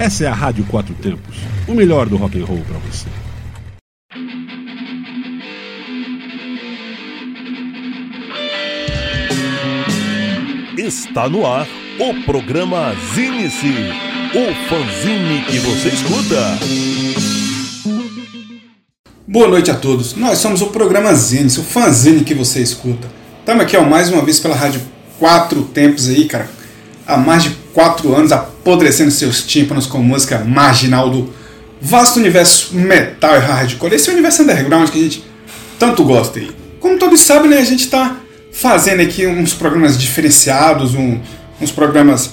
Essa é a Rádio Quatro Tempos, o melhor do rock and roll para você. Está no ar o programa Zine-se, o fanzine que você escuta. Boa noite a todos. Nós somos o programa Zine-se, o fanzine que você escuta. Estamos aqui ó, mais uma vez pela Rádio Quatro Tempos aí, cara. Há mais de quatro anos apodrecendo seus tímpanos com música marginal do vasto universo metal e hardcore. Esse é o universo underground que a gente tanto gosta aí. Como todos sabem, né, a gente está fazendo aqui uns programas diferenciados, um, uns programas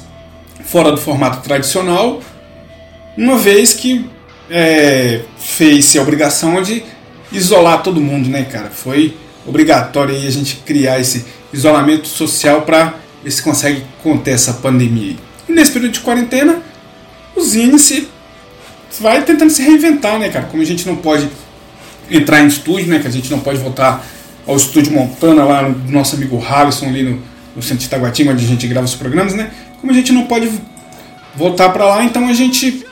fora do formato tradicional, uma vez que é, fez-se a obrigação de isolar todo mundo, né, cara? Foi obrigatório aí a gente criar esse isolamento social para ver se consegue conter essa pandemia. E nesse período de quarentena, o Zine se vai tentando se reinventar, né, cara? Como a gente não pode entrar em estúdio, né, que a gente não pode voltar ao estúdio Montana, lá do nosso amigo Harrison, ali no, no centro de Itaguatinga, onde a gente grava os programas, né? Como a gente não pode voltar para lá, então a gente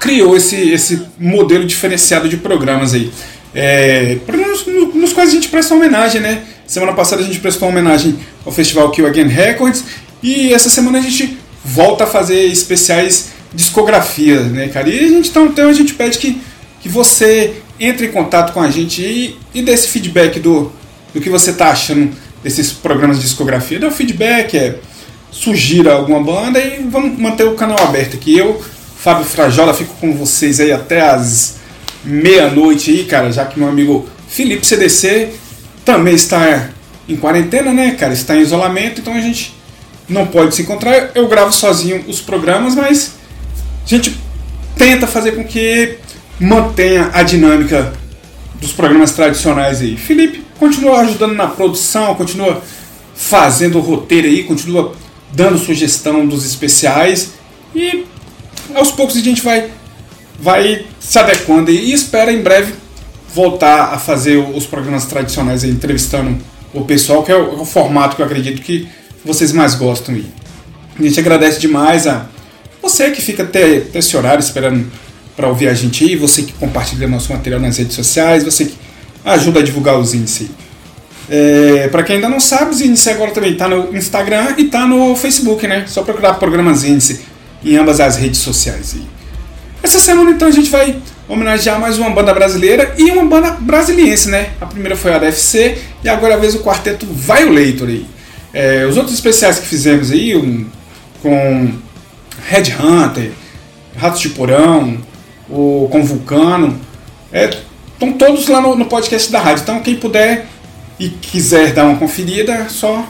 criou esse, esse modelo diferenciado de programas aí. É, programas no, nos quais a gente presta homenagem, né? Semana passada a gente prestou homenagem ao festival Kill Again Records e essa semana a gente volta a fazer especiais discografias, né, cara? E a gente, então, então a gente pede que, que você entre em contato com a gente e, e dê esse feedback do, do que você está achando desses programas de discografia. Dê o feedback, é, sugira alguma banda e vamos manter o canal aberto aqui. Eu, Fábio Frajola, fico com vocês aí até as meia-noite aí, cara, já que meu amigo Felipe CDC também está em quarentena, né, cara? Está em isolamento, então a gente não pode se encontrar. Eu gravo sozinho os programas, mas a gente tenta fazer com que mantenha a dinâmica dos programas tradicionais aí. Felipe continua ajudando na produção, continua fazendo o roteiro aí, continua dando sugestão dos especiais e aos poucos a gente vai vai se adequando e espera em breve voltar a fazer os programas tradicionais aí, entrevistando o pessoal, que é o, é o formato que eu acredito que vocês mais gostam aí. A gente agradece demais a você que fica até, até esse horário esperando para ouvir a gente aí, você que compartilha nosso material nas redes sociais, você que ajuda a divulgar os índices. É, para quem ainda não sabe, os índices agora também está no Instagram e está no Facebook, né? Só procurar programas índice em ambas as redes sociais. essa semana então a gente vai homenagear mais uma banda brasileira e uma banda brasiliense, né? A primeira foi a DFC e agora a vez o quarteto Violator aí. É, os outros especiais que fizemos aí, um, com Red Hunter, Ratos de Porão, o, com Vulcano. Estão é, todos lá no, no, podcast da rádio. Então, quem puder e quiser dar uma conferida, é só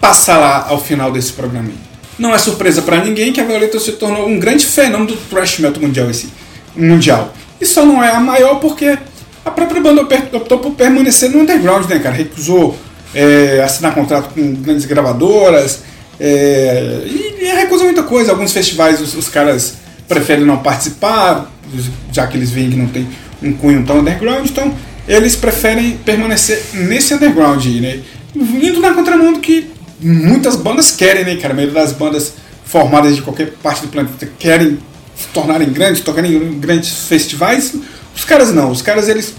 passar lá ao final desse programa. Não é surpresa para ninguém que a Violeta se tornou um grande fenômeno do thrash metal mundial, esse, mundial. E só não é a maior porque a própria banda optou por permanecer no underground, né, cara? Recusou é, assinar contrato com grandes gravadoras é, e, e recusa muita coisa. Alguns festivais os, os caras preferem não participar, já que eles veem que não tem um cunho tão underground, então eles preferem permanecer nesse underground né? Indo na contramundo que muitas bandas querem, né, cara? A maioria das bandas formadas de qualquer parte do planeta querem se tornarem grandes, tocarem em grandes festivais. Os caras não, os caras eles,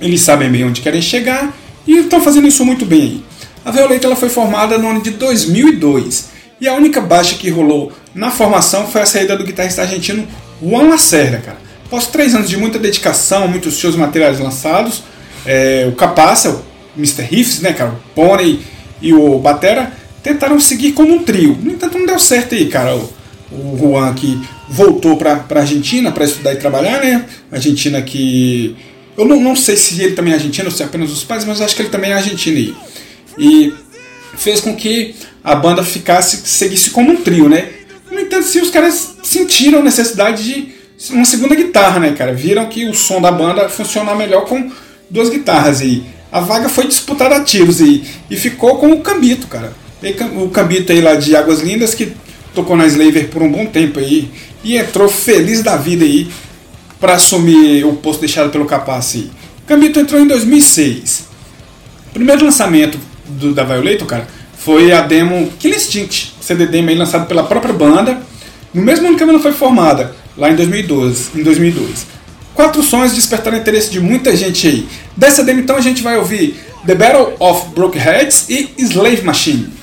eles sabem bem onde querem chegar e estão fazendo isso muito bem. A Violeta ela foi formada no ano de 2002 e a única baixa que rolou na formação foi a saída do guitarrista argentino Juan Lacerda, cara. Após três anos de muita dedicação, muitos shows materiais lançados, é, o Capaça, o Mr. Riffs, né, cara, o Pony e o Batera tentaram seguir como um trio. No entanto, não deu certo aí, cara. O, o Juan que voltou para a Argentina para estudar e trabalhar, né? Argentina que. Eu não, não sei se ele também é argentino se é apenas os pais, mas acho que ele também é argentino aí. E fez com que a banda ficasse, seguisse como um trio, né? No entanto, se os caras sentiram necessidade de uma segunda guitarra, né, cara? Viram que o som da banda funciona melhor com duas guitarras e a vaga foi disputada a tiros e, e ficou com o Cambito, cara. O Cambito aí lá de Águas Lindas que tocou na Slaver por um bom tempo aí e entrou feliz da vida aí para assumir o posto deixado pelo Capaz. Cambito entrou em 2006. O primeiro lançamento do, da Violator, cara, foi a demo Kill Instinct, CD demo aí lançado pela própria banda no mesmo ano que a banda foi formada, lá em 2012, em 2002. Quatro sons despertaram interesse de muita gente aí. Dessa demo então a gente vai ouvir The Battle of Broke Heads e Slave Machine.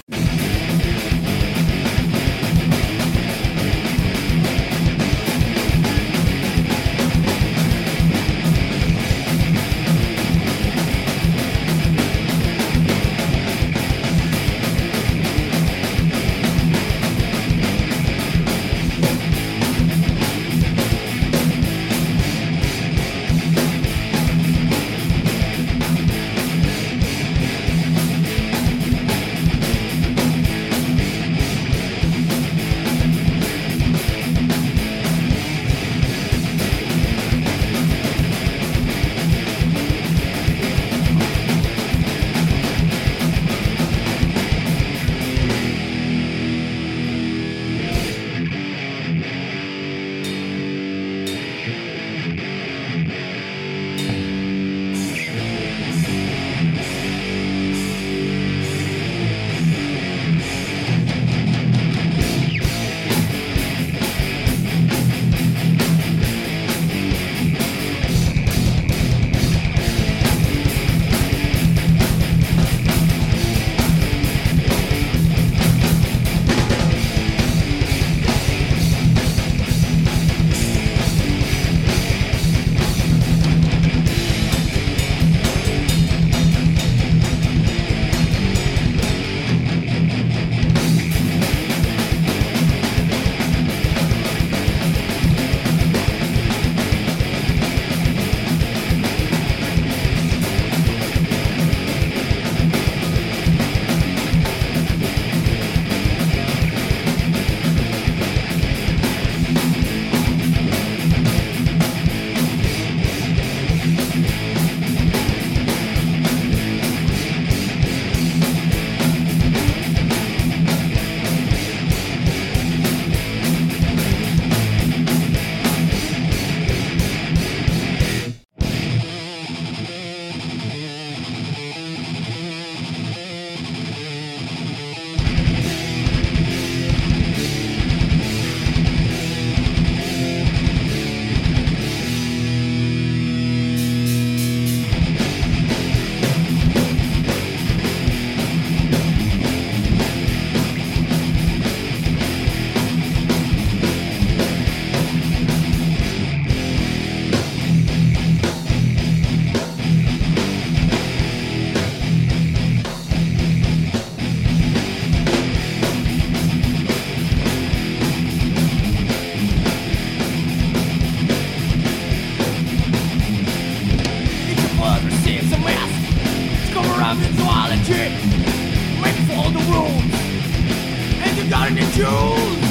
Finding Jones.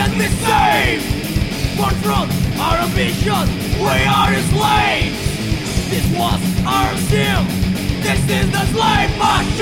Can be saved. Confront our ambition, we are slaves. This was our sin, this is the slave machine.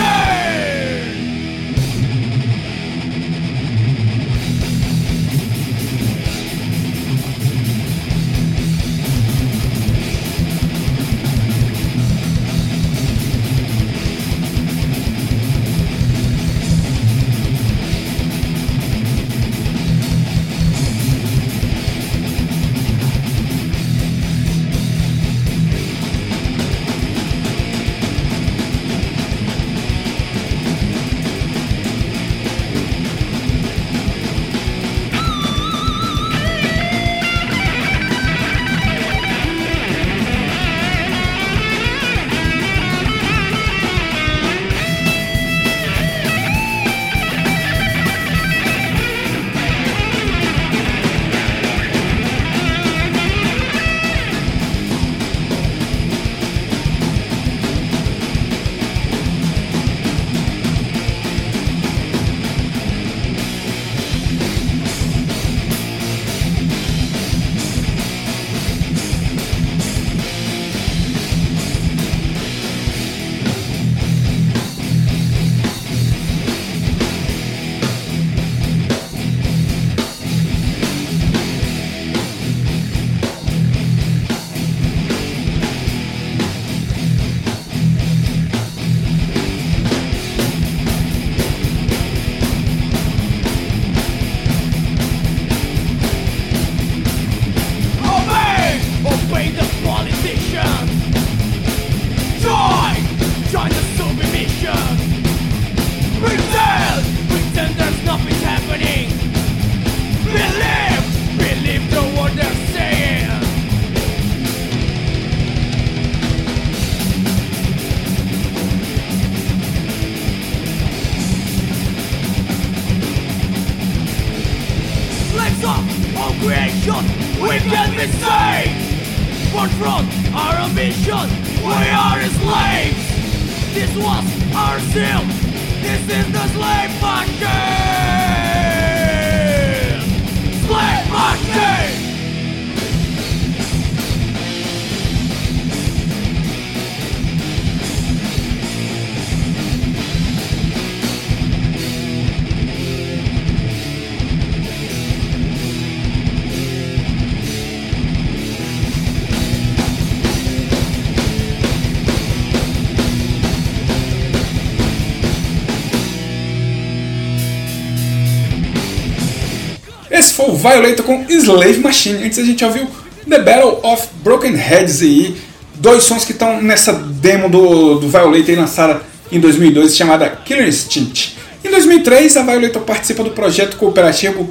Violator com Slave Machine. Antes a gente ouviu The Battle of Broken Heads aí. Dois sons que estão nessa demo do, do Violator aí lançada em 2002 chamada Killer Instinct. Em 2003 a Violator participa do projeto cooperativo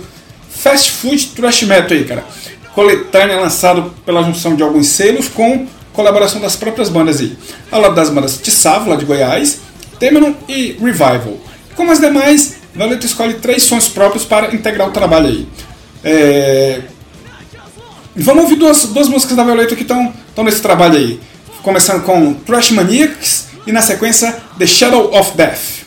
Fast Food Thrash Metal aí, cara. Coletânea lançado pela junção de alguns selos com colaboração das próprias bandas aí. Ao lado das bandas Tissavo, lá de Goiás, Temenon e Revival. Como as demais, Violeta escolhe três sons próprios para integrar o trabalho aí. É, Vamos ouvir duas, duas músicas da Violeta que estão nesse trabalho aí. Começando com Trash Maniacs e na sequência The Shadow of Death.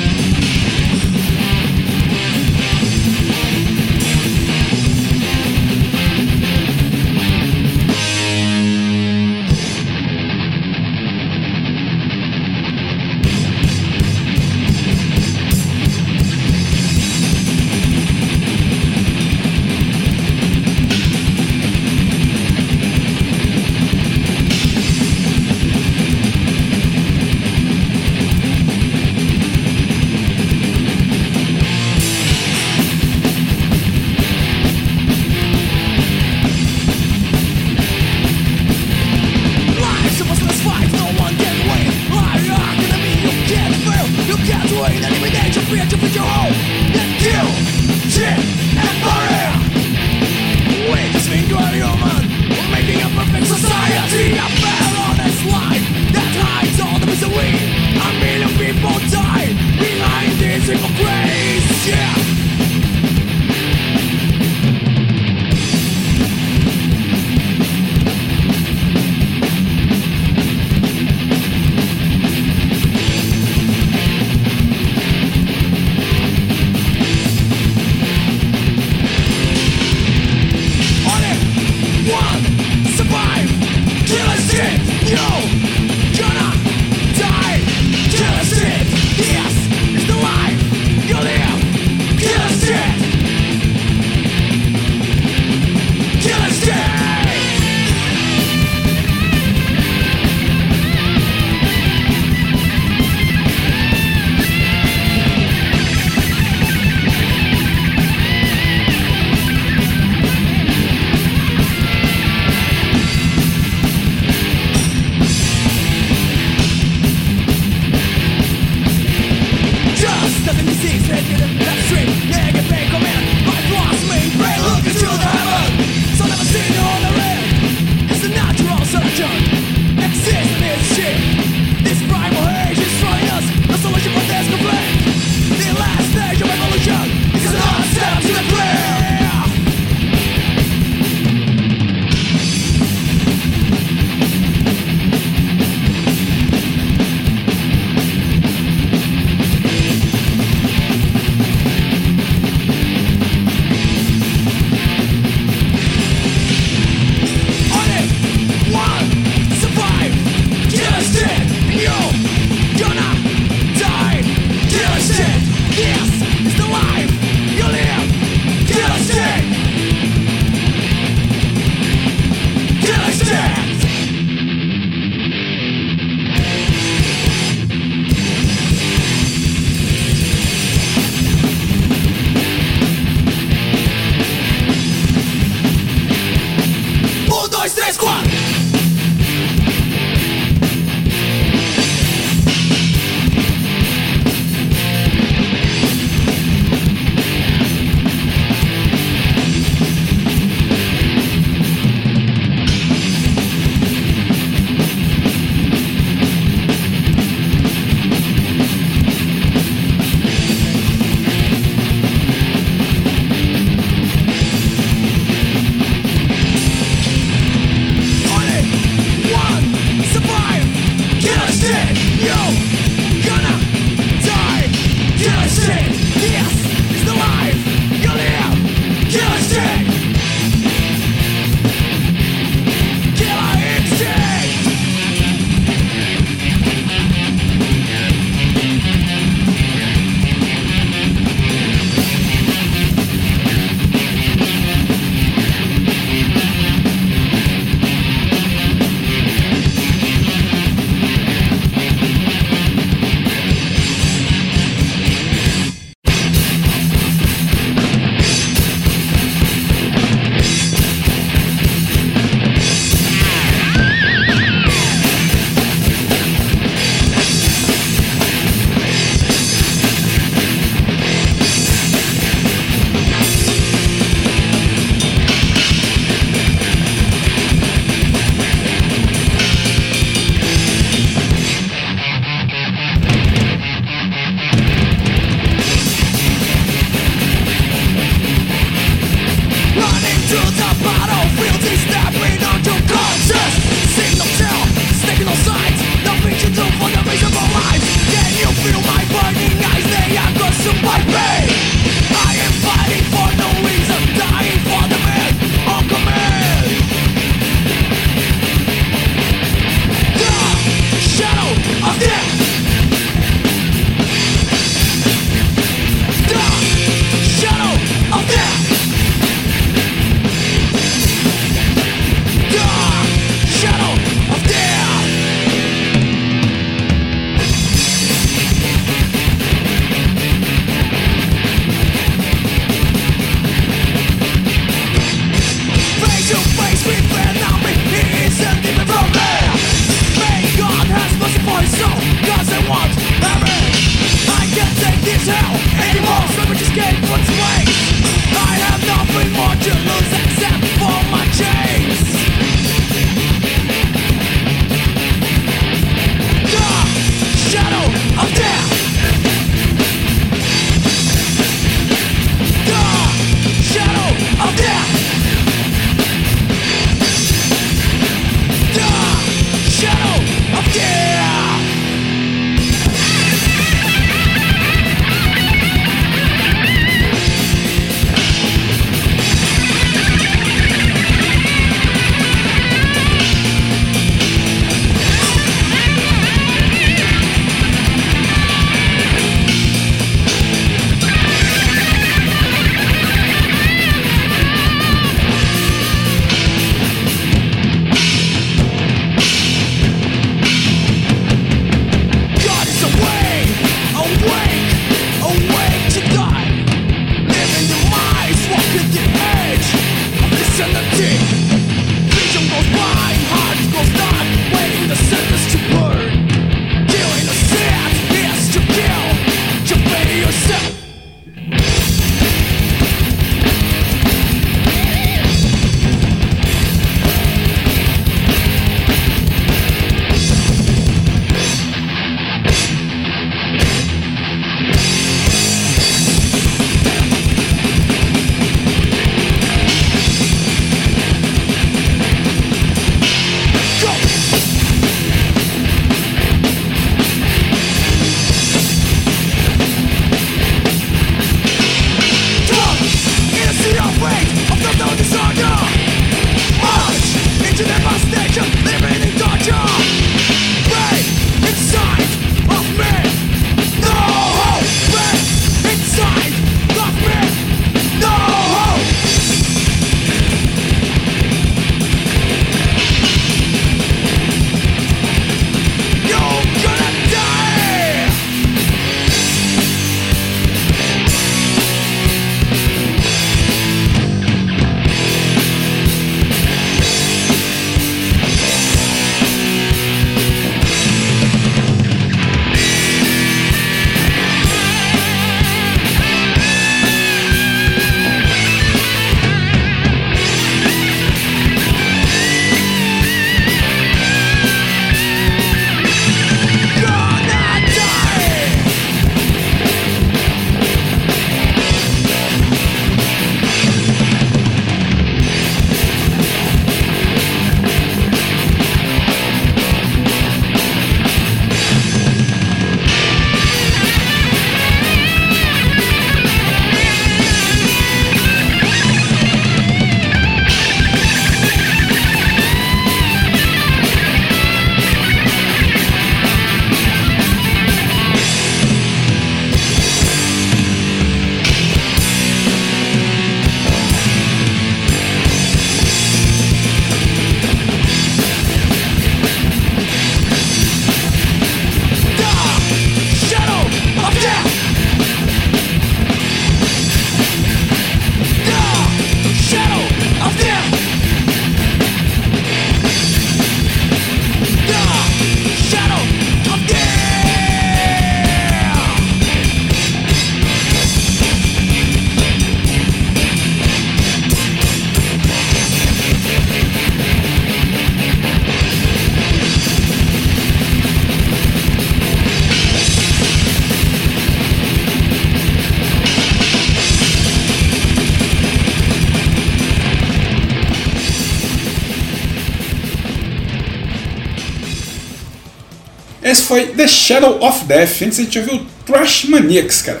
Foi The Shadow of Death. Antes a gente ouviu Trash Maniacs, cara.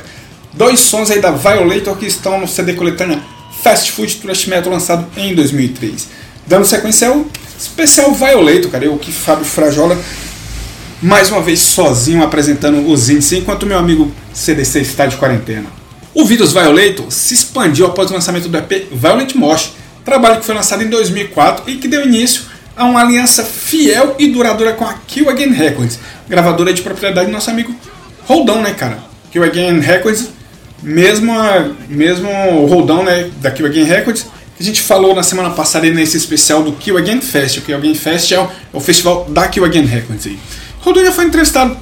Dois sons aí da Violator que estão no CD coletânea Fast Food Trash Metal lançado em 2003. Dando sequência ao especial Violator, cara. Eu que Fábio Frajola mais uma vez sozinho apresentando os índices enquanto meu amigo CDC está de quarentena. O Virus Violator se expandiu após o lançamento do EP Violent Mosh, trabalho que foi lançado em 2004 e que deu início a uma aliança fiel e duradoura com a Kill Again Records, gravadora de propriedade do nosso amigo Roldão, né, cara? Kill Again Records, mesmo, mesmo Roldão, né, da Kill Again Records, que a gente falou na semana passada nesse especial do Kill Again Fest. O Kill Again Fest é o, é o festival da Kill Again Records aí. Roldão já foi entrevistado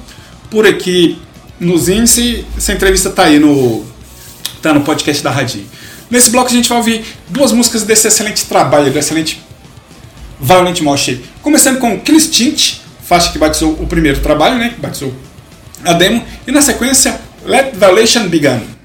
por aqui nos índices, essa entrevista tá aí no, tá no podcast da Radinho. Nesse bloco a gente vai ouvir duas músicas desse excelente trabalho, do excelente Violent Mosh. Começando com Instinct, faixa que batizou o primeiro trabalho, né? Que batizou a demo. E na sequência, Let Violation Begin.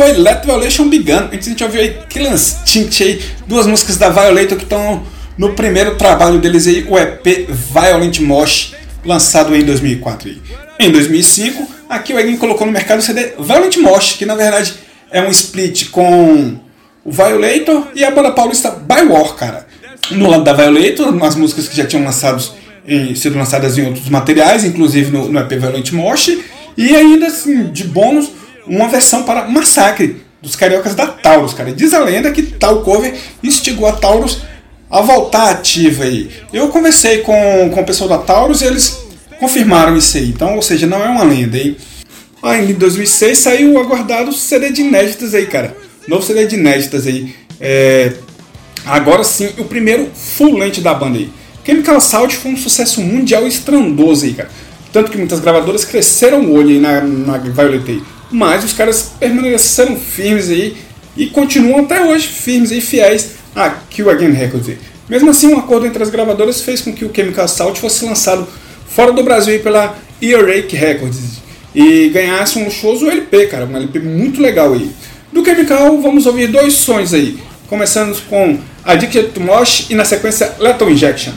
Foi Let Violation Begin. Antes a gente ouviu aí Kill Instinct aí, duas músicas da Violator que estão no primeiro trabalho deles aí, o EP Violent Mosh, lançado em 2004 aí. Em 2005, aqui o Egin colocou no mercado o CD Violent Mosh, que na verdade é um split com o Violator e a banda paulista By War, cara. No lado da Violator, umas músicas que já tinham lançados em, sido lançadas em outros materiais, inclusive no, no EP Violent Mosh, e ainda assim, de bônus, uma versão para Massacre dos Cariocas da Taurus, cara. Diz a lenda que tal cover instigou a Taurus a voltar ativa aí. Eu conversei com, com o pessoal da Taurus e eles confirmaram isso aí. Então, ou seja, não é uma lenda aí. Ainda em 2006 saiu o aguardado CD de inéditas aí, cara. Novo CD de inéditas aí. É... Agora sim, o primeiro full length da banda aí. Chemical Assault foi um sucesso mundial estrondoso aí, cara. Tanto que muitas gravadoras cresceram o olho aí na, na Violet aí. Mas os caras permaneceram firmes aí e continuam até hoje firmes e fiéis a Kill Again Records. Mesmo assim, um acordo entre as gravadoras fez com que o Chemical Assault fosse lançado fora do Brasil aí pela Earache Records e ganhasse um luxuoso LP, cara, um LP muito legal aí. Do Chemical, vamos ouvir dois sons aí, começando com Addicted to Mosh e na sequência Lethal Injection.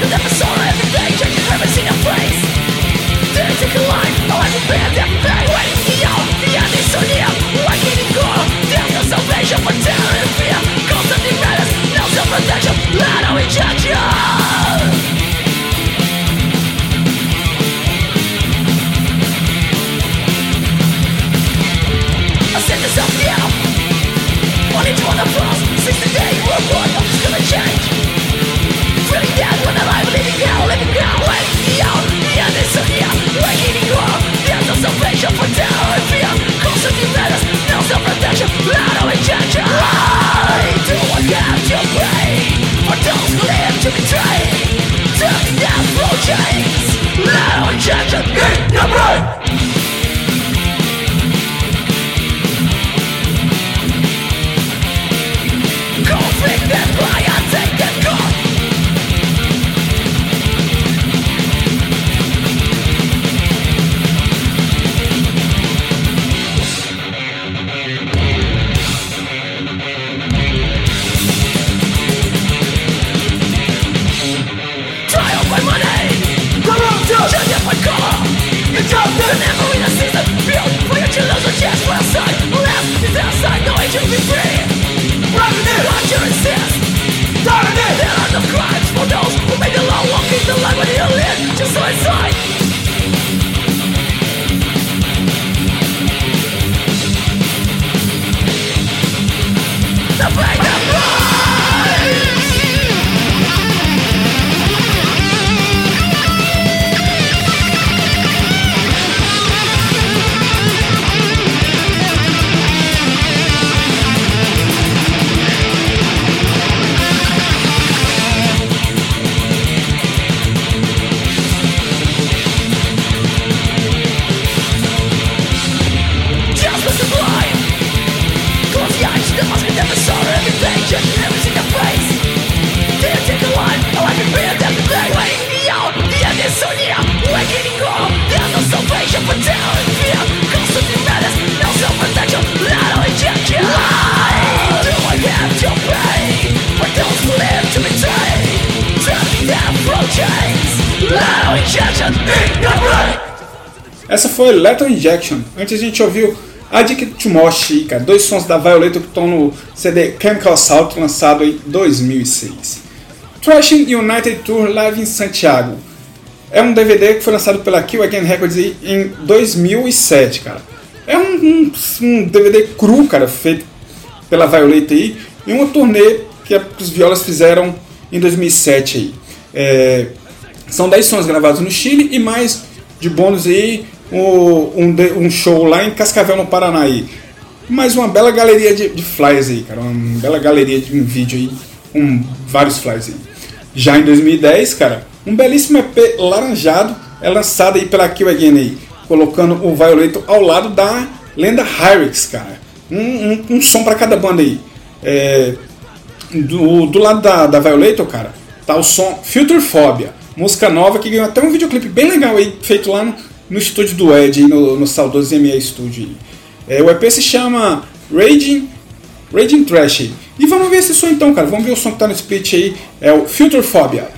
Your eyes to the Lethal Injection. Antes a gente ouviu Addict to Mosh, cara. Dois sons da Violator que estão no CD Chemical Assault, lançado em 2006. Thrashing United Tour Live em Santiago. É um DVD que foi lançado pela Kill Again Records em 2007, cara. É um, um, um DVD cru, cara, feito pela Violator aí, e uma turnê que os Violas fizeram em 2007 aí. É, são 10 sons gravados no Chile e mais de bônus aí um, um, show lá em Cascavel, no Paraná aí. Uma bela galeria de, de flyers aí, cara. Uma bela galeria de um vídeo aí com vários flyers aí. Já em 2010, cara, um belíssimo EP laranjado é lançado aí pela Kill Again aí, colocando o Violator ao lado da lenda Hyrix, cara. Um, um, um som para cada banda aí. É, do, do lado da, da cara, tá o som Phobia, música nova que ganhou até um videoclipe bem legal aí, feito lá no, no estúdio do Ed, no, no saudoso MA Studio. É, o EP se chama Raging, Raging Trash. E vamos ver esse som então, cara. Vamos ver o som que tá no split aí. É o Filter Phobia.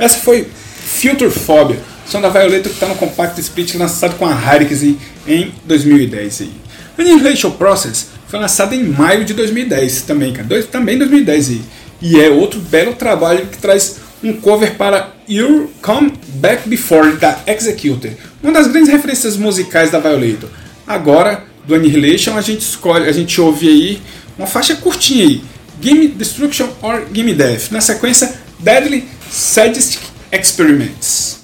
Essa foi Future Phobia, som da Violator que está no Compact Split lançado com a Hurricane em 2010. Aí. Annihilation Process foi lançado em maio de 2010 também, cara. Dois, também 2010 aí. E é outro belo trabalho que traz um cover para You Come Back Before da Executor, uma das grandes referências musicais da Violator. Agora, do Annihilation, a gente escolhe, a gente ouve aí uma faixa curtinha aí, Game Destruction or Game Death. Na sequência, Deadly Sadistic Experiments.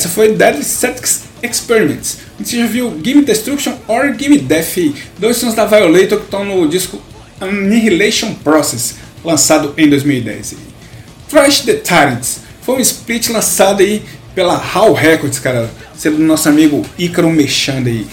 Essa foi Deadly Sex Experiments. Você já viu Game Destruction or Game Death, dois sons da Violator que estão no disco Annihilation Process, lançado em 2010. Trash the Tyrants foi um split lançado aí pela HAL Records, cara, sendo do nosso amigo Ícaro Mexanda aí.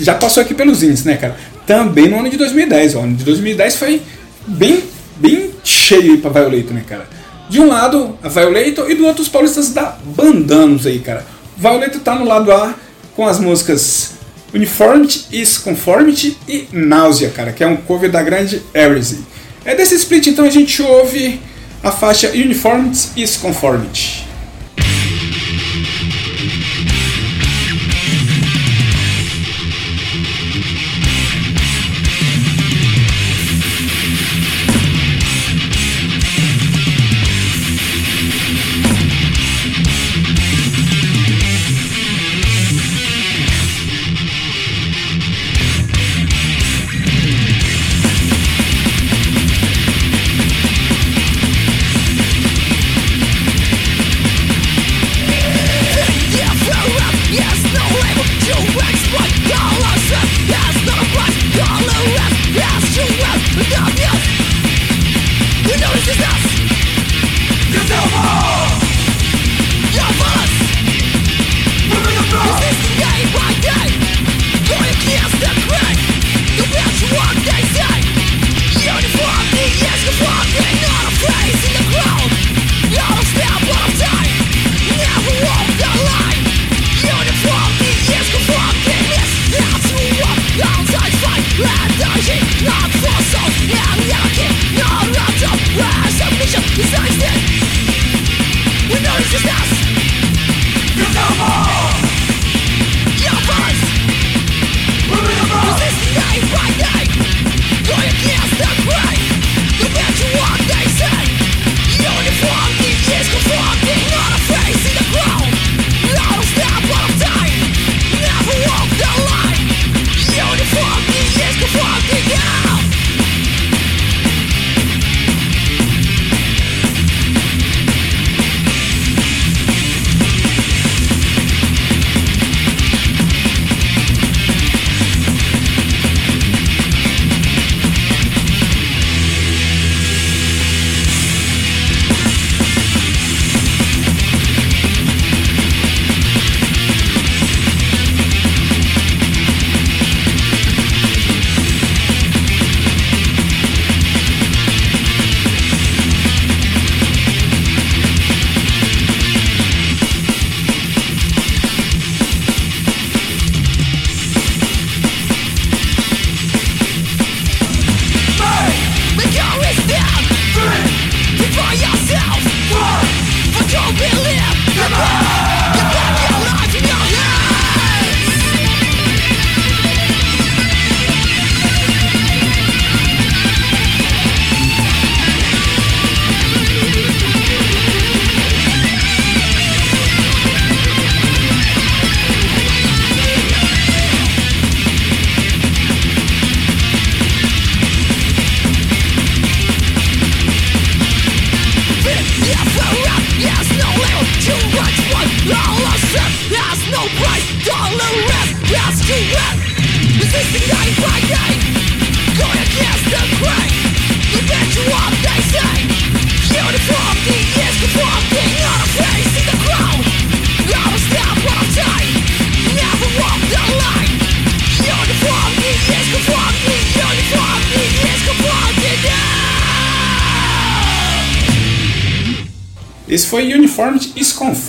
Já passou aqui pelos índices, né, cara? Também no ano de 2010. O ano de 2010 foi bem, bem cheio para Violator, né, cara? De um lado, a Violator e do outro os paulistas da Bandanos aí, cara. Violator tá no lado A com as músicas Uniformity is Conformity e Náusea, cara, que é um cover da grande Heresy. É desse split então a gente ouve a faixa Uniformity is Conformity.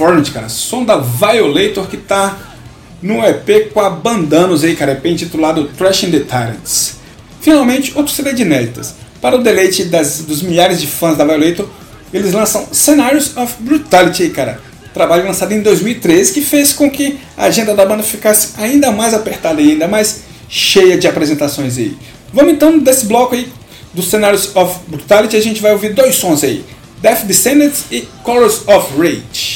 Conformity, cara. Som da Violator que tá no EP com a Bandanos aí, cara. EP intitulado Trash the Tyrants. Finalmente, outro CD de inéditas. Para o deleite das, dos milhares de fãs da Violator, eles lançam Scenarios of Brutality cara. Trabalho lançado em 2013 que fez com que a agenda da banda ficasse ainda mais apertada e ainda mais cheia de apresentações aí. Vamos então desse bloco aí dos Scenarios of Brutality, a gente vai ouvir dois sons aí. Death Descendants e Chorus of Rage.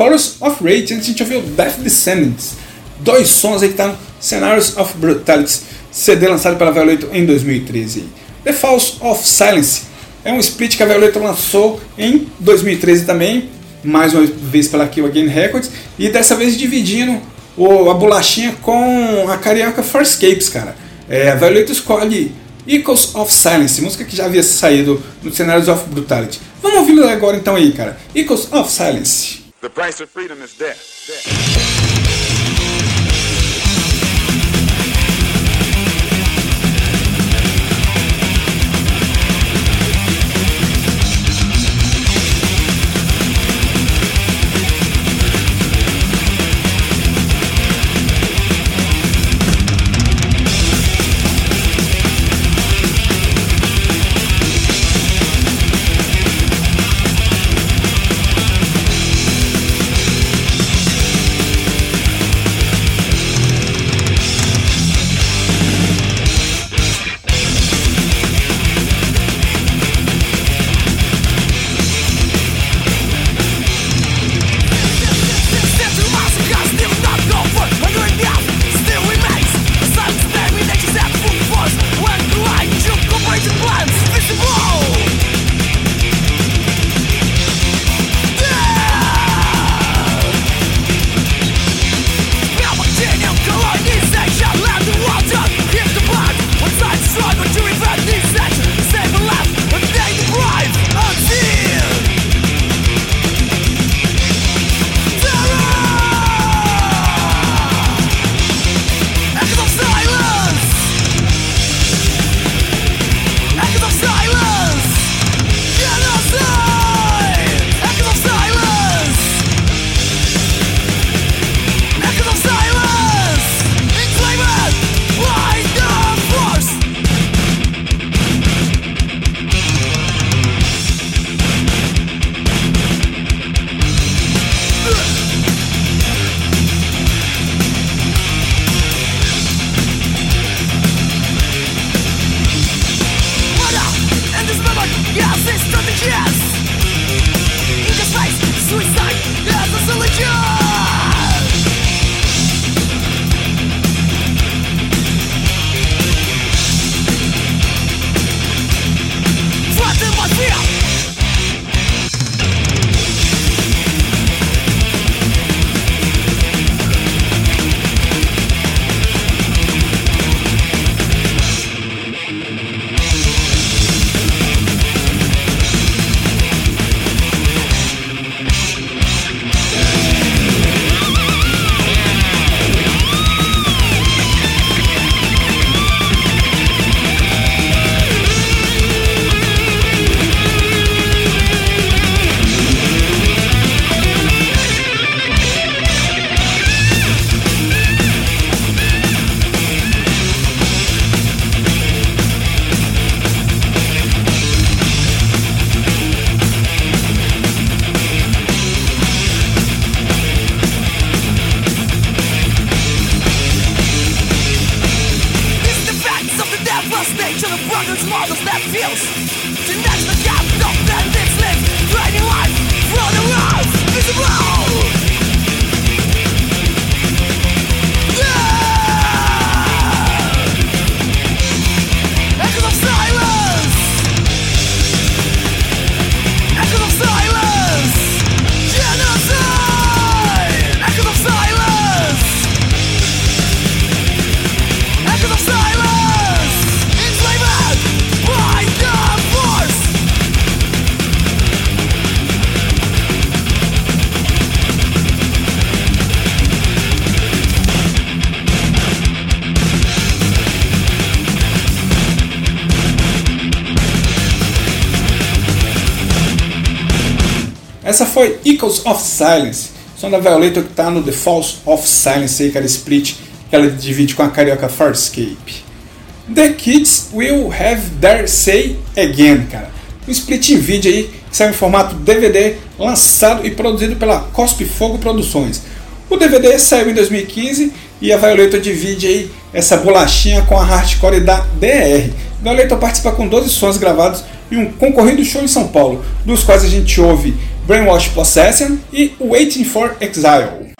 Chorus of Rage, antes a gente ouviu Death Descendants. Dois sons aí que tá no Scenarios of Brutality, CD lançado pela Violator em 2013. The Falls of Silence é um split que a Violator lançou em 2013 também, mais uma vez pela Kill Again Records, e dessa vez dividindo o, a bolachinha com a carioca Farscapes, cara. É, a Violator escolhe Echoes of Silence, música que já havia saído no Scenarios of Brutality. Vamos ouvir agora então aí, cara. Echoes of Silence. The price of freedom is death. death. Echoes of Silence, som da Violator que está no The Falls of Silence, aí, aquela split que ela divide com a carioca Farscape. The Kids Will Have Their Say Again, cara. Um split em vídeo aí que saiu em formato DVD, lançado e produzido pela Cospe Fogo Produções. O DVD saiu em 2015 e a Violator divide aí essa bolachinha com a hardcore da DR. Violator participa com 12 sons gravados em um concorrido show em São Paulo, dos quais a gente ouve Brainwash Possession e Waiting for Exile.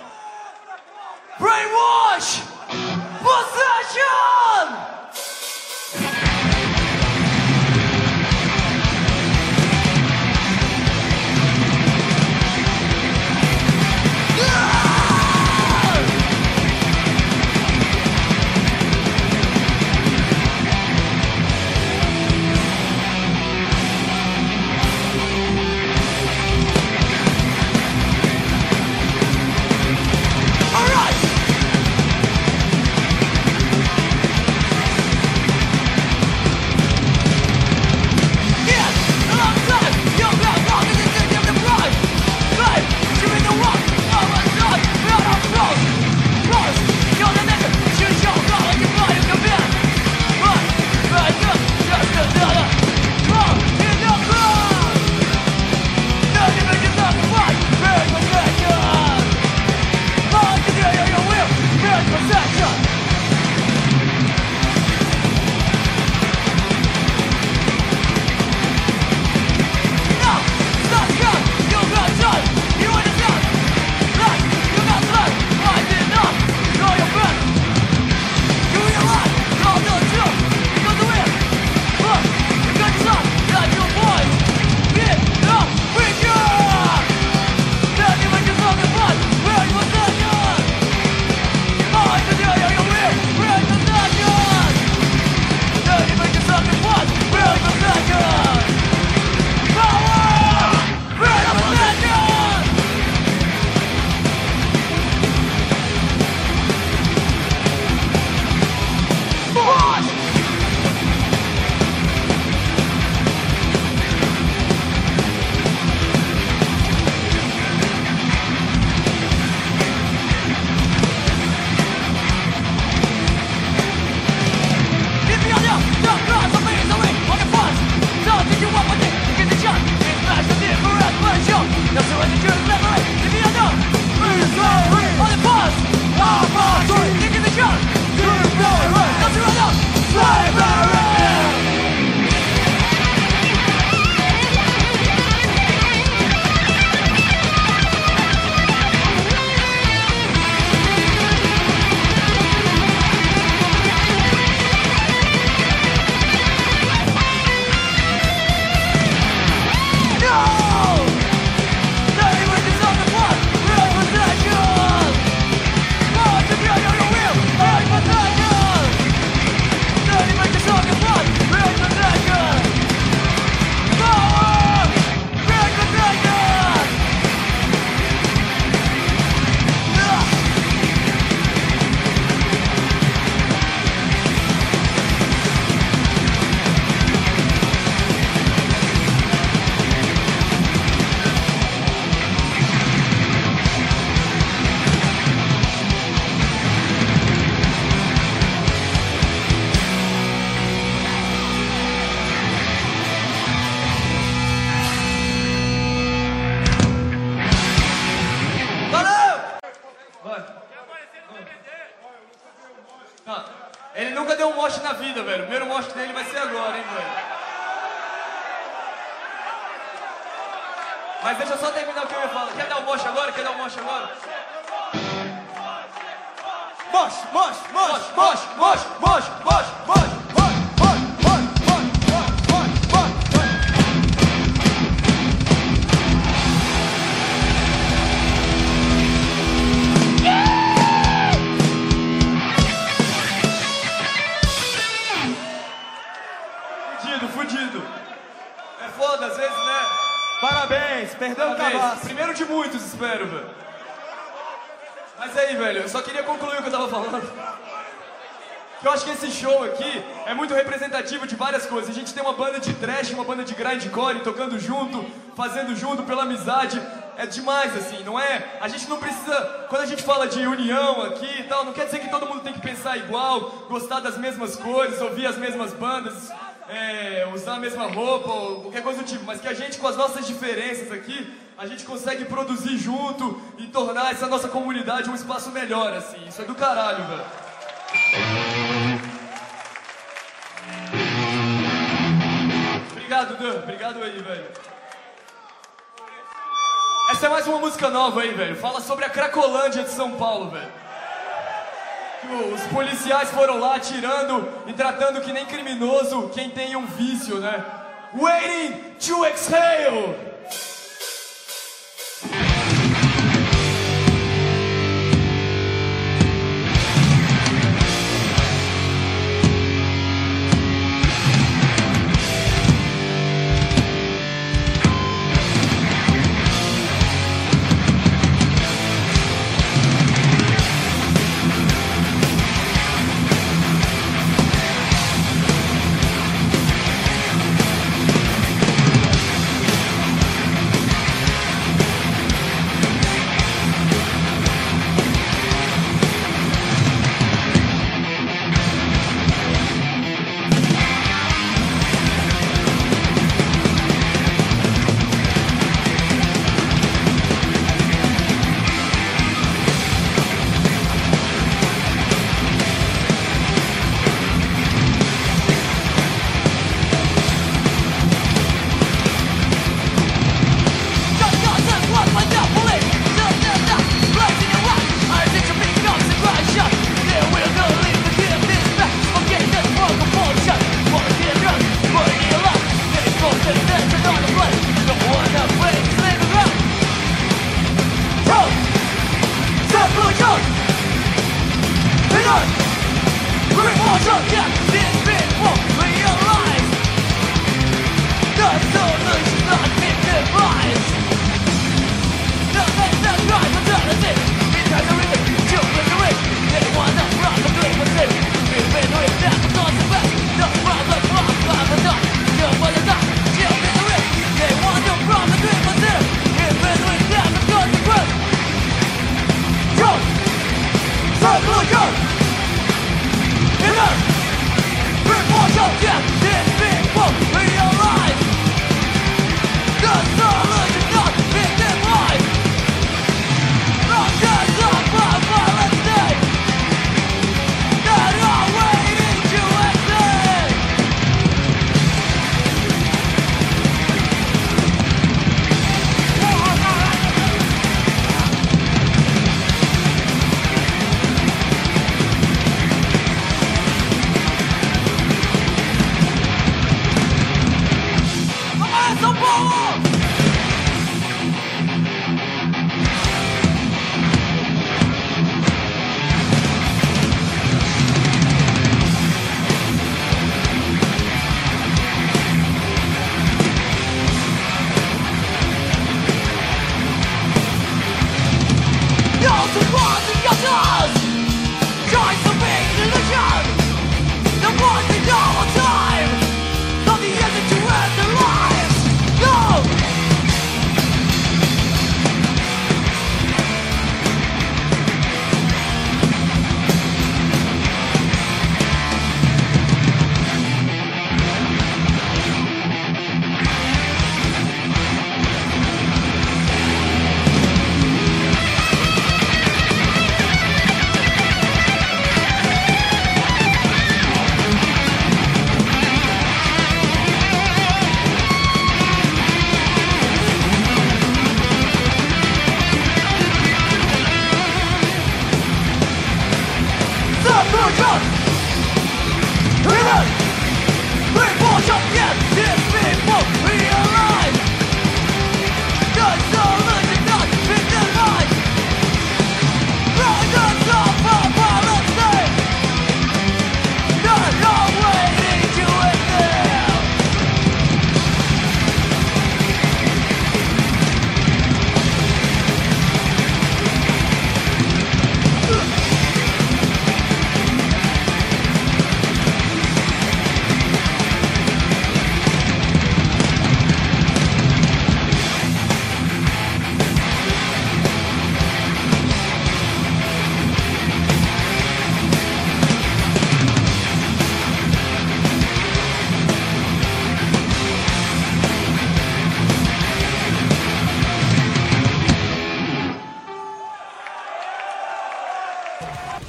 grindcore, tocando junto, fazendo junto pela amizade. É demais, assim, não é? A gente não precisa. Quando a gente fala de união aqui e tal, não quer dizer que todo mundo tem que pensar igual, gostar das mesmas coisas, ouvir as mesmas bandas, é, usar a mesma roupa ou qualquer coisa do tipo, mas que a gente, com as nossas diferenças aqui, a gente consegue produzir junto e tornar essa nossa comunidade um espaço melhor, assim. Isso é do caralho, velho. Obrigado, Dudu. Obrigado aí, velho. Essa é mais uma música nova aí, velho. Fala sobre a Cracolândia de São Paulo, velho. Os policiais foram lá atirando e tratando que nem criminoso quem tem um vício, né? Waiting to exhale!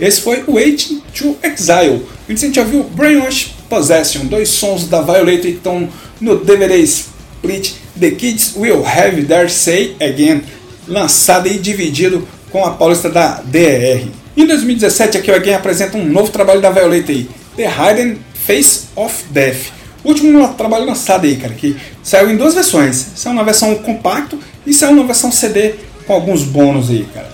Esse foi Waiting to Exile. Antes a gente já viu Brainwash Possession, dois sons da Violator estão no DVD Split The Kids Will Have Their Say Again. lançado e dividido com a paulista da DER. Em 2017, aqui alguém apresenta um novo trabalho da Violeta aí, The Hidden Face of Death. O último trabalho lançado aí, cara, que saiu em duas versões. Saiu na versão compacto e saiu na versão CD com alguns bônus aí, cara.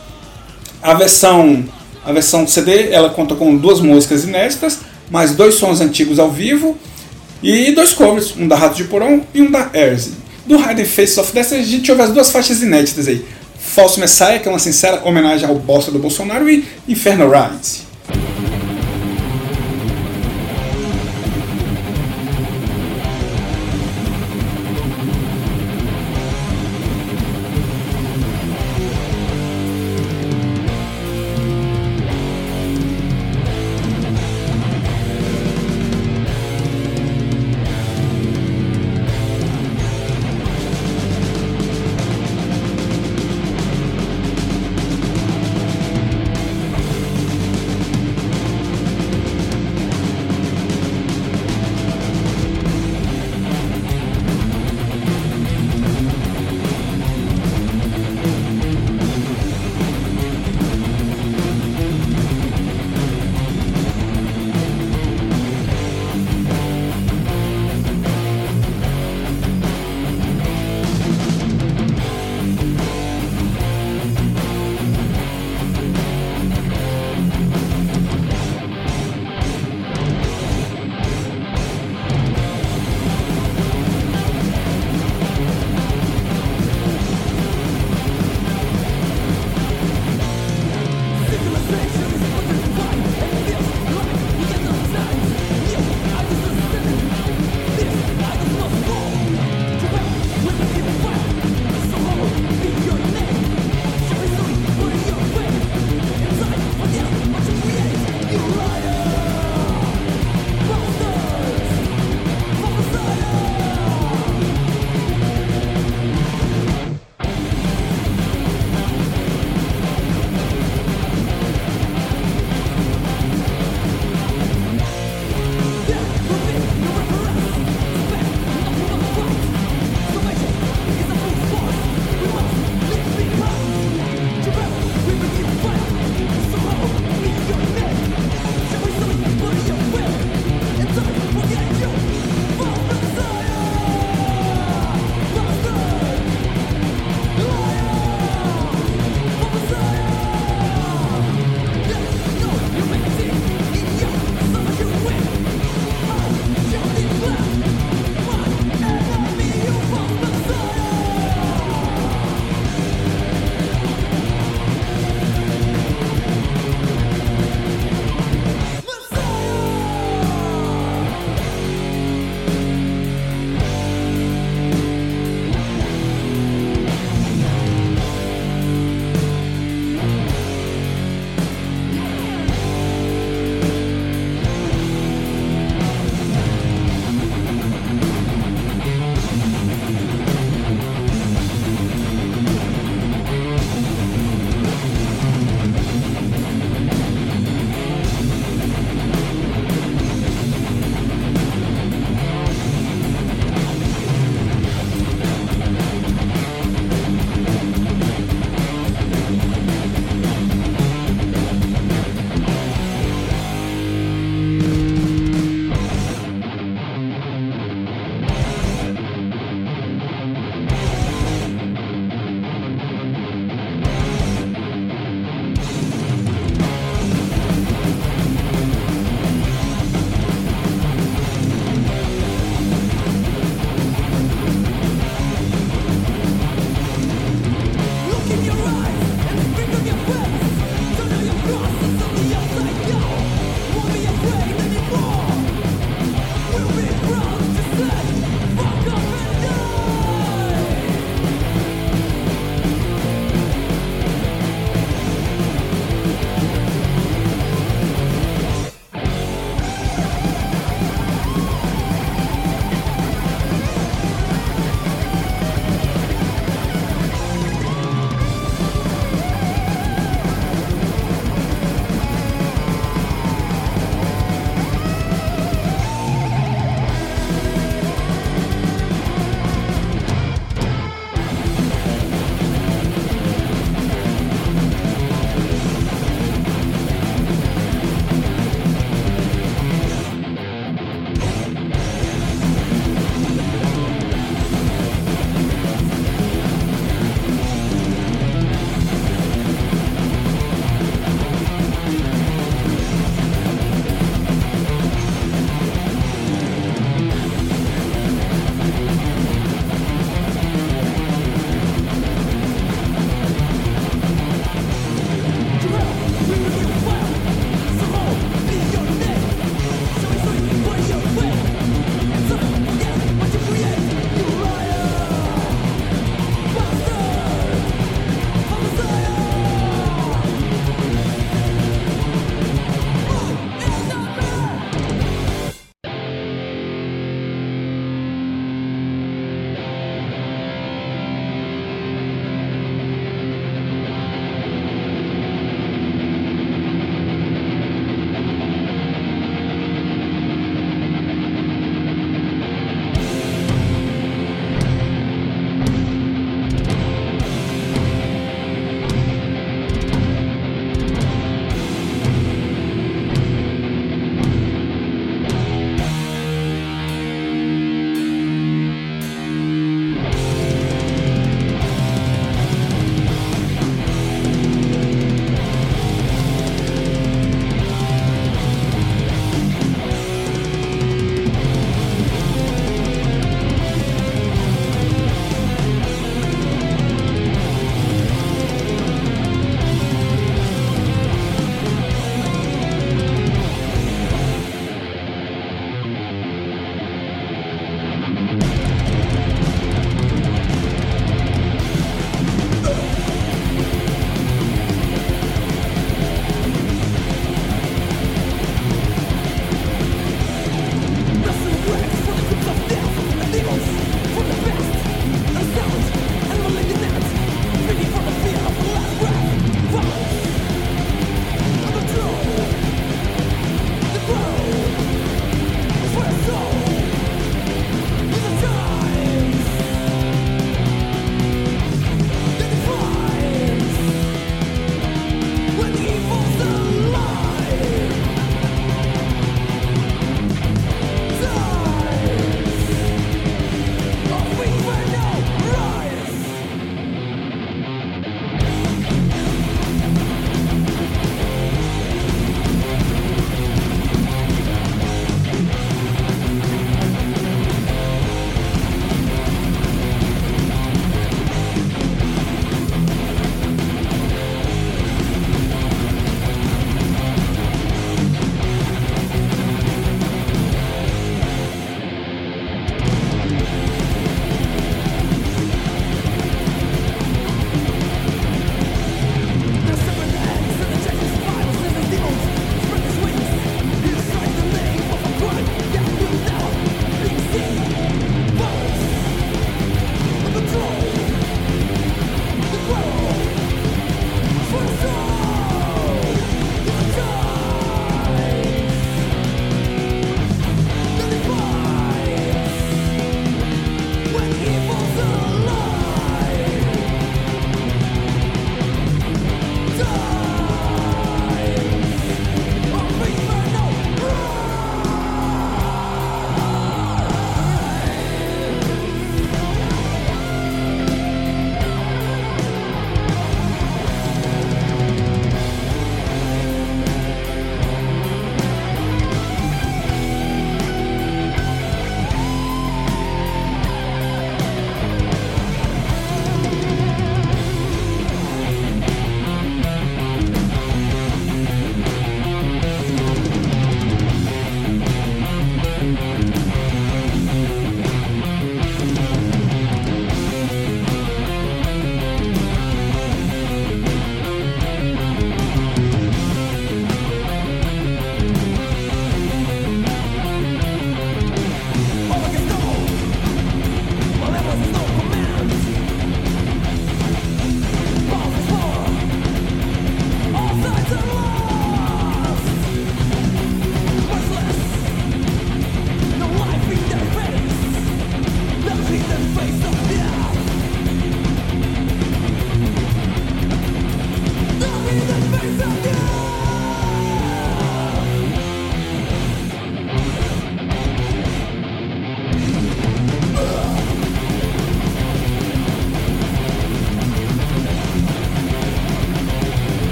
A versão, a versão CD ela conta com duas músicas inéditas, mais dois sons antigos ao vivo e dois covers, um da Rato de Porão e um da Airs. Do Hidden Face of Death a gente ouve as duas faixas inéditas aí. Falso Messiah, que é uma sincera homenagem ao bosta do Bolsonaro, e Inferno Rise.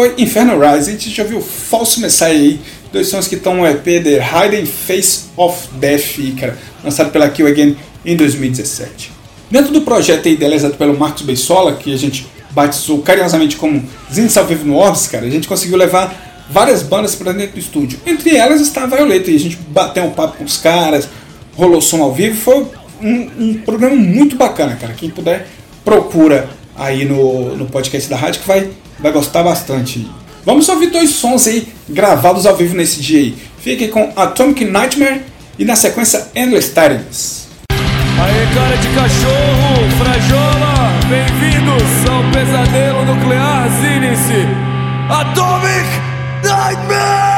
Foi Inferno Rise. A gente já viu Falso Messiah aí, dois sons que estão no EP The Hidden Face of Death, cara, lançado pela Kill Again em 2017. Dentro do projeto idealizado pelo Marcos Beissola, que a gente batizou carinhosamente como Zines ao Vivo no Orbs, cara, a gente conseguiu levar várias bandas para dentro do estúdio. Entre elas está a Violeta, e a gente bateu um papo com os caras, rolou som ao vivo, foi um, um programa muito bacana, cara. Quem puder, procura aí no, no podcast da rádio que vai, vai gostar bastante. Vamos ouvir dois sons aí gravados ao vivo nesse dia aí. Fique com Atomic Nightmare e na sequência Endless Tidings. Aê, cara de cachorro, frajola, bem-vindos ao pesadelo nuclear Zinice Atomic Nightmare!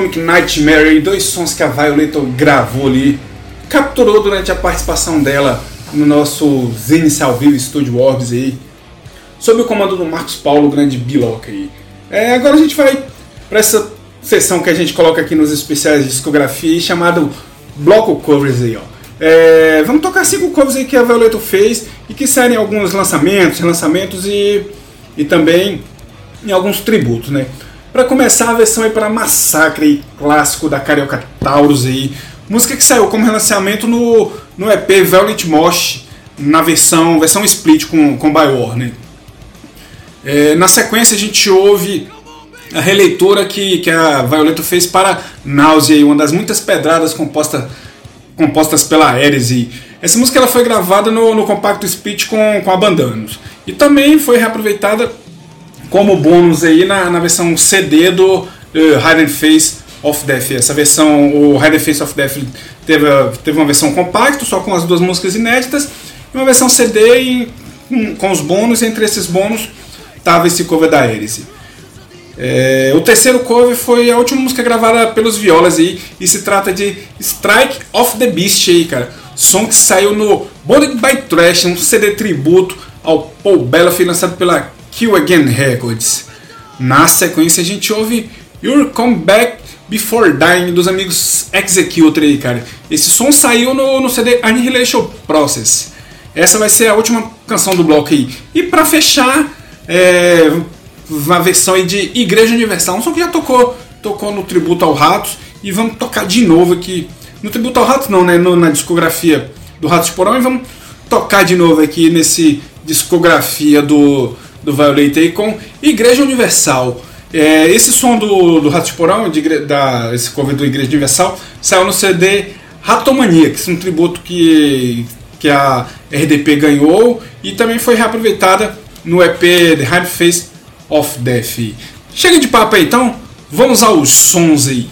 Atomic Nightmare e dois sons que a Violator gravou ali. Capturou durante a participação dela no nosso Zenice ao vivo Studio Orbs aí. Sob o comando do Marcos Paulo, grande Biloca aí. É, agora a gente vai para essa sessão que a gente coloca aqui nos especiais de discografia chamado Bloco Covers aí, ó. É, vamos tocar cinco covers aí que a Violator fez e que saem em alguns lançamentos, relançamentos e, e também em alguns tributos, né? Para começar a versão aí para Massacre clássico da Carioca Taurus aí, música que saiu como relançamento no, no EP Velvet Mosh na versão versão split com com Biowar, né? É, na sequência a gente ouve a releitura que, que a Violeta fez para Náusea, uma das muitas pedradas composta, compostas pela Ares. E essa música ela foi gravada no, no compacto Split com, com a Bandanos. E também foi reaproveitada como bônus aí na, na versão CD do uh, Hidden Face of Death. Essa versão, o Hidden Face of Death teve, teve uma versão compacta, só com as duas músicas inéditas, e uma versão CD em, com, com os bônus, entre esses bônus estava esse cover da Hélice. É, o terceiro cover foi a última música gravada pelos Violas aí, e se trata de Strike of the Beast aí, cara. Som que saiu no Bonded by Trash, um CD tributo ao Paul Bella, lançado pela Kill Again Records. Na sequência a gente ouve Your Come Back Before Dying dos amigos Executor aí, cara. Esse som saiu no, no CD Annihilation Process. Essa vai ser a última canção do bloco aí. E para fechar, é, uma versão aí de Igreja Universal, um som que já tocou, tocou no tributo ao Ratos e vamos tocar de novo aqui no tributo ao Ratos não, né, no, na discografia do Ratos Porão e vamos tocar de novo aqui nesse discografia do do Violate com Igreja Universal. É, esse som do, do Ratos Porão, de, da, esse cover do Igreja Universal, saiu no CD Ratomaniacs, um tributo que, que a RDP ganhou e também foi reaproveitada no EP The Hard Face of Death. Chega de papo aí então, vamos aos sons aí.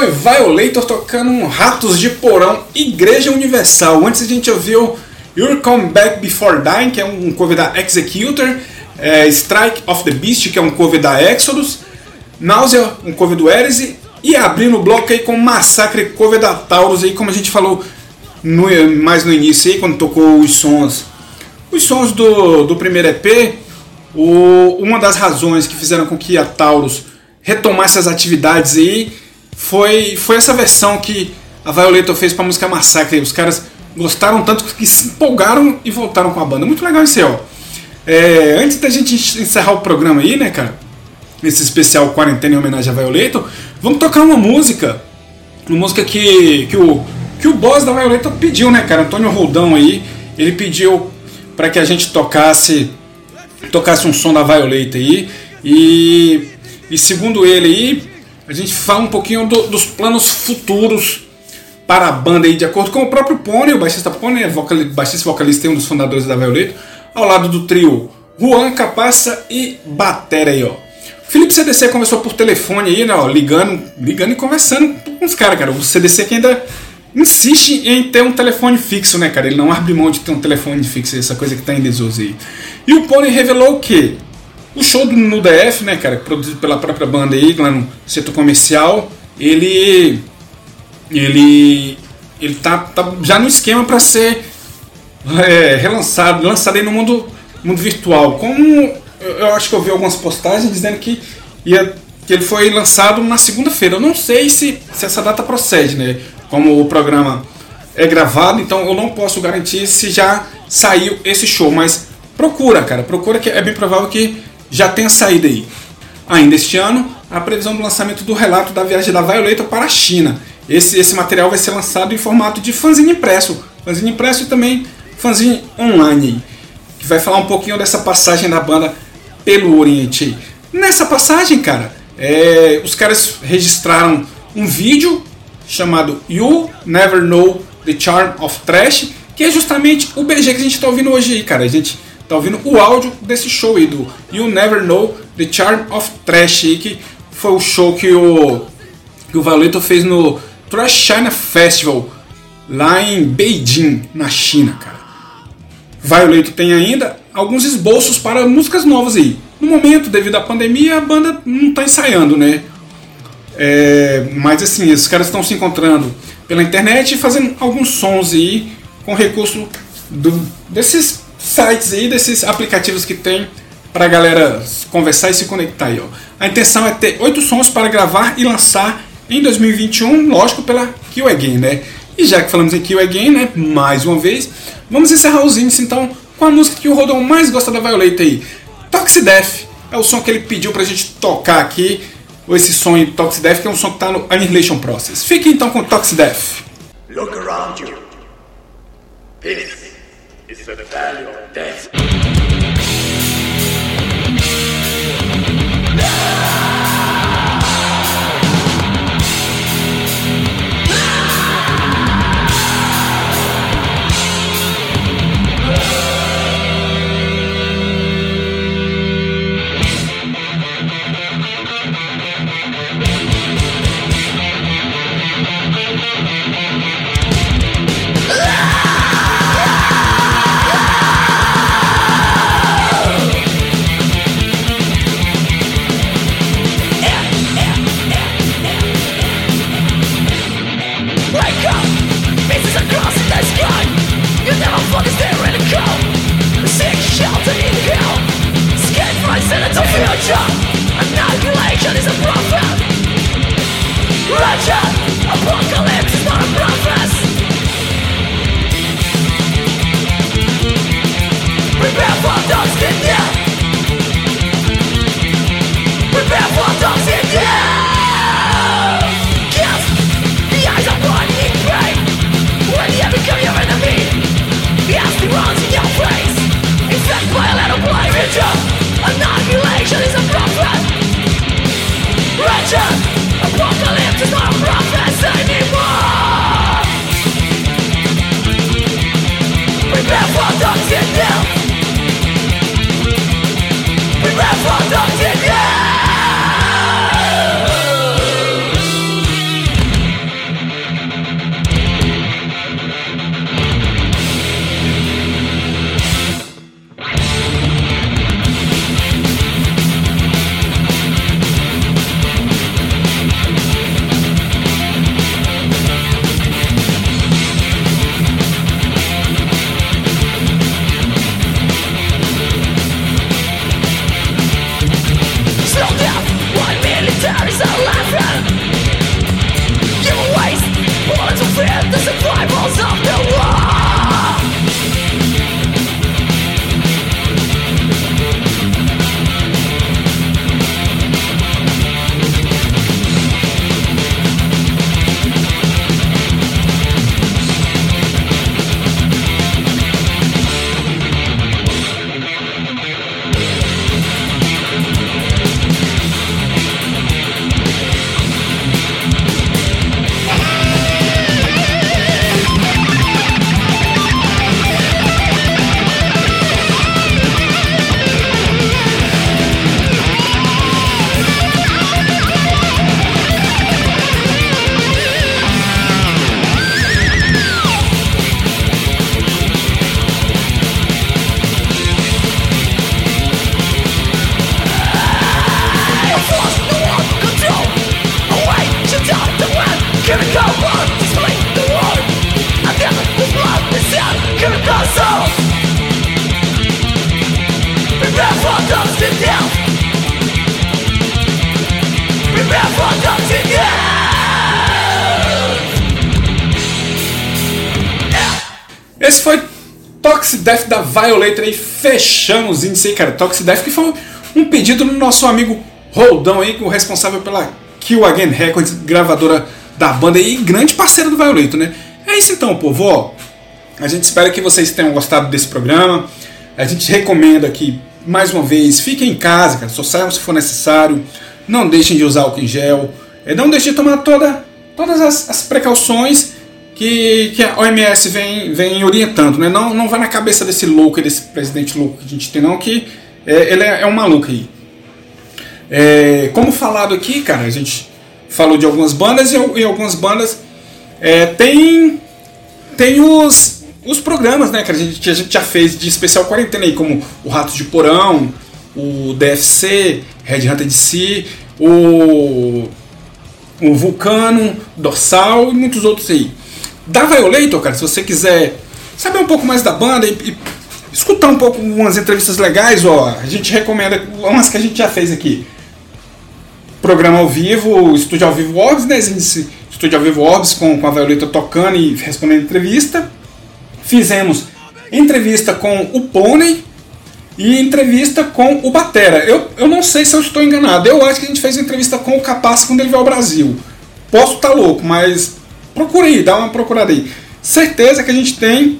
Foi Violator tocando um Ratos de Porão, Igreja Universal. Antes a gente ouviu You're Come Back Before Dying, que é um cover da Executor, é, Strike of the Beast, que é um cover da Exodus, Náusea, um cover do Heresy, e abrindo o bloco aí com Massacre, cover da Taurus, aí, como a gente falou no, mais no início, aí, quando tocou os sons. Os sons do, do primeiro EP, o, uma das razões que fizeram com que a Taurus retomasse as atividades aí foi, foi essa versão que a Violeta fez para a música Massacre. Os caras gostaram tanto que se empolgaram e voltaram com a banda. Muito legal isso aí, ó. É, antes da gente encerrar o programa aí, né, cara? Esse especial quarentena em homenagem a Violeta, vamos tocar uma música. Uma música que, que, o, que o boss da Violeta pediu, né, cara? Antônio Roldão aí. Ele pediu para que a gente tocasse tocasse um som da Violeta aí. E, e segundo ele aí, a gente fala um pouquinho do, dos planos futuros para a banda aí, de acordo com o próprio Pony, o baixista Pony, é vocal, baixista vocalista e um dos fundadores da Violeta, ao lado do trio Juan Capassa e Batera aí, ó. Felipe CDC conversou por telefone aí, né, ó, ligando, ligando e conversando com os caras, cara. O CDC que ainda insiste em ter um telefone fixo, né, cara? Ele não abre mão de ter um telefone fixo, essa coisa que tá em desuso aí. E o Pony revelou que o show do, no DF, né, cara, produzido pela própria banda aí, lá no setor comercial, ele. Ele. Ele tá, tá já no esquema para ser é, relançado, lançado aí no mundo, mundo virtual. Como eu, acho que eu vi algumas postagens dizendo que, ia, que ele foi lançado na segunda-feira. Eu não sei se, se essa data procede, né? Como o programa é gravado, então eu não posso garantir se já saiu esse show, mas procura, cara, procura que é bem provável que já tenha saído aí. Ainda este ano, a previsão do lançamento do relato da viagem da Violeta para a China. Esse, esse material vai ser lançado em formato de fanzine impresso, fanzine impresso e também fanzine online, que vai falar um pouquinho dessa passagem da banda pelo Oriente. Nessa passagem, cara, é, os caras registraram um vídeo chamado You Never Know the Charm of Trash, que é justamente o BG que a gente está ouvindo hoje aí, cara. A gente tá ouvindo o áudio desse show aí do You Never Know The Charm of Trash que foi o show que o, que o Valeto fez no Trash China Festival lá em Beijing, na China, cara. Violeto tem ainda alguns esboços para músicas novas aí. No momento, devido à pandemia, a banda não está ensaiando, né? É, mas assim, esses caras estão se encontrando pela internet e fazendo alguns sons aí com recurso do, desses sites aí, desses aplicativos que tem para a galera conversar e se conectar aí. Ó. A intenção é ter oito sons para gravar e lançar em 2021, lógico, pela Kill Again, né? E já que falamos em Kill Again, né, mais uma vez, vamos encerrar os índices então com a música que o Rodon mais gosta da Violeta aí. Toxic Death é o som que ele pediu pra gente tocar aqui, ou esse som em Toxic Death, que é um som que tá no Annihilation Process. Fique então com Toxic Death. Look around you. This is the valley of death. Violator aí, fechamos aí, cara. Toxic Death que foi um pedido do nosso amigo Roldão aí, o responsável pela Kill Again Records, gravadora da banda e grande parceiro do Violator, né? É isso então, povo, ó. A gente espera que vocês tenham gostado desse programa. A gente recomenda que, mais uma vez, fiquem em casa, cara. Só saiam se for necessário. Não deixem de usar álcool em gel. É, não deixem de tomar toda, todas as, as precauções que, que, a OMS vem, vem orientando. Né? Não, não vai na cabeça desse louco, desse presidente louco que a gente tem, não, que é, ele é, é um maluco aí. É, como falado aqui, cara, a gente falou de algumas bandas e, e algumas bandas é, tem, tem os, os programas né, que a gente, que a gente já fez de especial quarentena aí, como o Ratos de Porão, o DFC, Red Hunter DC, o, o Vulcano, Dorsal e muitos outros aí. Da Violator, cara, se você quiser saber um pouco mais da banda e, e escutar um pouco umas entrevistas legais, ó, a gente recomenda umas que a gente já fez aqui programa ao vivo, estúdio ao vivo Orbs, né? Estúdio ao vivo Orbs com, com a Violeta tocando e respondendo entrevista. Fizemos entrevista com o Pônei e entrevista com o Batera. Eu, eu não sei se eu estou enganado. Eu acho que a gente fez entrevista com o Capaz quando ele veio ao Brasil. Posso estar tá louco, mas procure aí, dá uma procurada aí. Certeza que a gente tem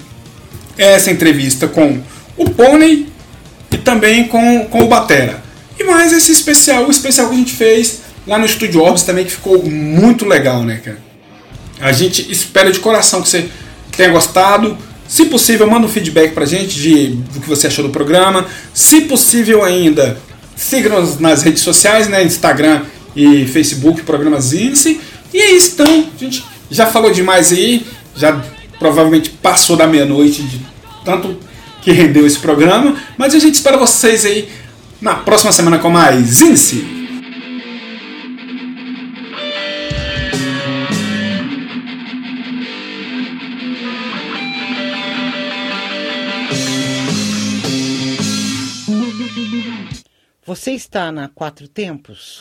essa entrevista com o Pônei e também com, com o Batera. E mais esse especial, o especial que a gente fez lá no Estúdio Orbs também, que ficou muito legal, né, cara? A gente espera de coração que você tenha gostado. Se possível, manda um feedback pra gente de, do que você achou do programa. Se possível ainda, siga-nos nas redes sociais, né? Instagram e Facebook, programas Índice. E é isso, então. Gente já falou demais aí. Já provavelmente passou da meia-noite de tanto que rendeu esse programa. Mas a gente espera vocês aí na próxima semana com mais Índice. Você está na Quatro Tempos?